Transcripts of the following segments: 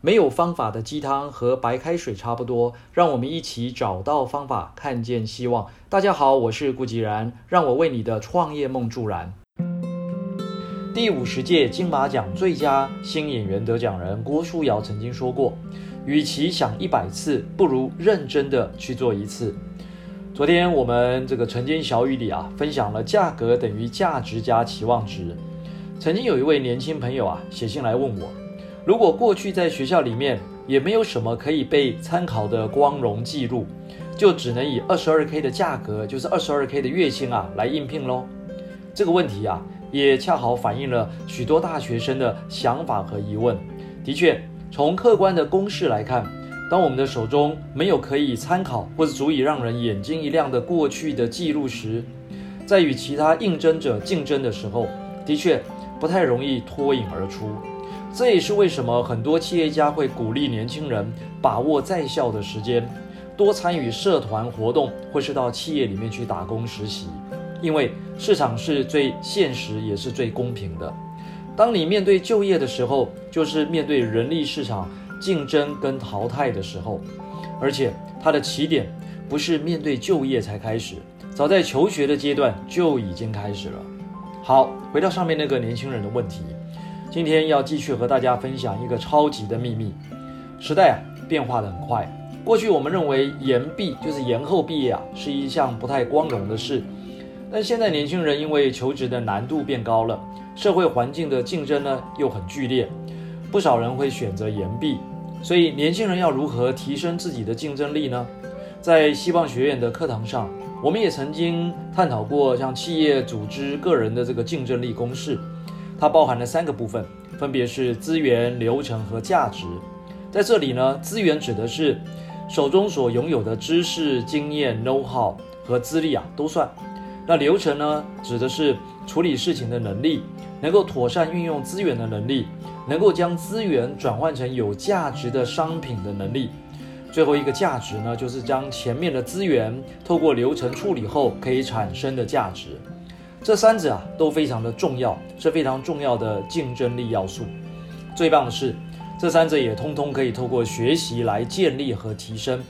没有方法的鸡汤和白开水差不多，让我们一起找到方法，看见希望。大家好，我是顾吉然，让我为你的创业梦助燃。第五十届金马奖最佳新演员得奖人郭书瑶曾经说过：“与其想一百次，不如认真的去做一次。”昨天我们这个晨间小语里啊，分享了价格等于价值加期望值。曾经有一位年轻朋友啊，写信来问我。如果过去在学校里面也没有什么可以被参考的光荣记录，就只能以二十二 K 的价格，就是二十二 K 的月薪啊来应聘喽。这个问题啊，也恰好反映了许多大学生的想法和疑问。的确，从客观的公式来看，当我们的手中没有可以参考或者足以让人眼睛一亮的过去的记录时，在与其他应征者竞争的时候，的确不太容易脱颖而出。这也是为什么很多企业家会鼓励年轻人把握在校的时间，多参与社团活动，或是到企业里面去打工实习。因为市场是最现实也是最公平的。当你面对就业的时候，就是面对人力市场竞争跟淘汰的时候。而且它的起点不是面对就业才开始，早在求学的阶段就已经开始了。好，回到上面那个年轻人的问题。今天要继续和大家分享一个超级的秘密。时代啊变化的很快，过去我们认为延毕就是延后毕业啊是一项不太光荣的事，但现在年轻人因为求职的难度变高了，社会环境的竞争呢又很剧烈，不少人会选择延毕。所以年轻人要如何提升自己的竞争力呢？在希望学院的课堂上，我们也曾经探讨过像企业、组织、个人的这个竞争力公式。它包含了三个部分，分别是资源、流程和价值。在这里呢，资源指的是手中所拥有的知识、经验、know how 和资历啊，都算。那流程呢，指的是处理事情的能力，能够妥善运用资源的能力，能够将资源转换成有价值的商品的能力。最后一个价值呢，就是将前面的资源透过流程处理后可以产生的价值。这三者啊都非常的重要，是非常重要的竞争力要素。最棒的是，这三者也通通可以透过学习来建立和提升。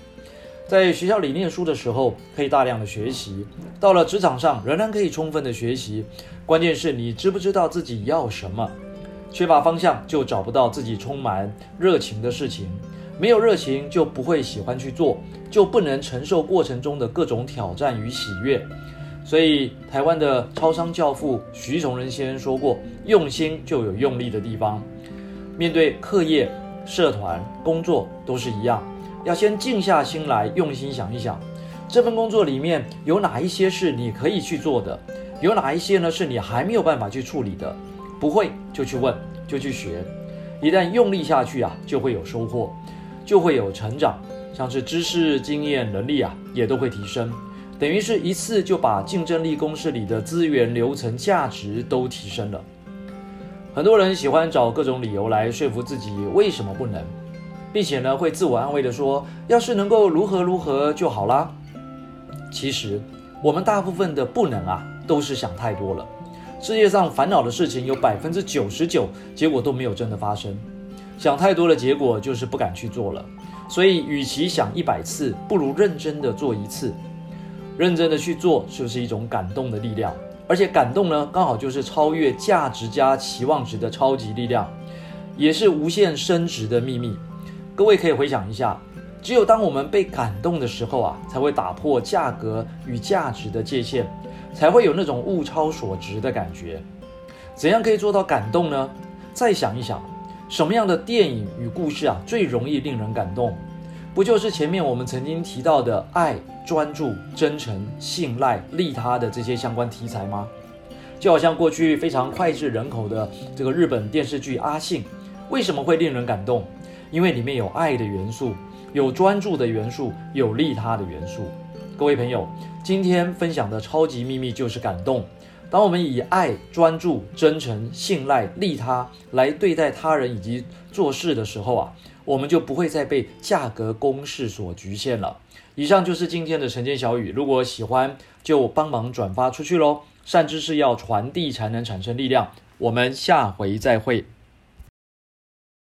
在学校里念书的时候，可以大量的学习；到了职场上，仍然可以充分的学习。关键是你知不知道自己要什么？缺乏方向，就找不到自己充满热情的事情；没有热情，就不会喜欢去做，就不能承受过程中的各种挑战与喜悦。所以，台湾的超商教父徐崇仁先生说过：“用心就有用力的地方。面对课业、社团、工作都是一样，要先静下心来，用心想一想，这份工作里面有哪一些是你可以去做的，有哪一些呢是你还没有办法去处理的。不会就去问，就去学。一旦用力下去啊，就会有收获，就会有成长，像是知识、经验、能力啊，也都会提升。”等于是一次就把竞争力公式里的资源、流程、价值都提升了。很多人喜欢找各种理由来说服自己为什么不能，并且呢会自我安慰的说：“要是能够如何如何就好啦。”其实我们大部分的不能啊，都是想太多了。世界上烦恼的事情有百分之九十九，结果都没有真的发生。想太多的结果就是不敢去做了。所以，与其想一百次，不如认真的做一次。认真的去做，就是一种感动的力量，而且感动呢，刚好就是超越价值加期望值的超级力量，也是无限升值的秘密。各位可以回想一下，只有当我们被感动的时候啊，才会打破价格与价值的界限，才会有那种物超所值的感觉。怎样可以做到感动呢？再想一想，什么样的电影与故事啊，最容易令人感动？不就是前面我们曾经提到的爱、专注、真诚、信赖、利他的这些相关题材吗？就好像过去非常脍炙人口的这个日本电视剧《阿信》，为什么会令人感动？因为里面有爱的元素，有专注的元素，有利他的元素。各位朋友，今天分享的超级秘密就是感动。当我们以爱、专注、真诚、信赖、利他来对待他人以及做事的时候啊。我们就不会再被价格公式所局限了。以上就是今天的晨间小语，如果喜欢就帮忙转发出去喽。善知识要传递才能产生力量。我们下回再会。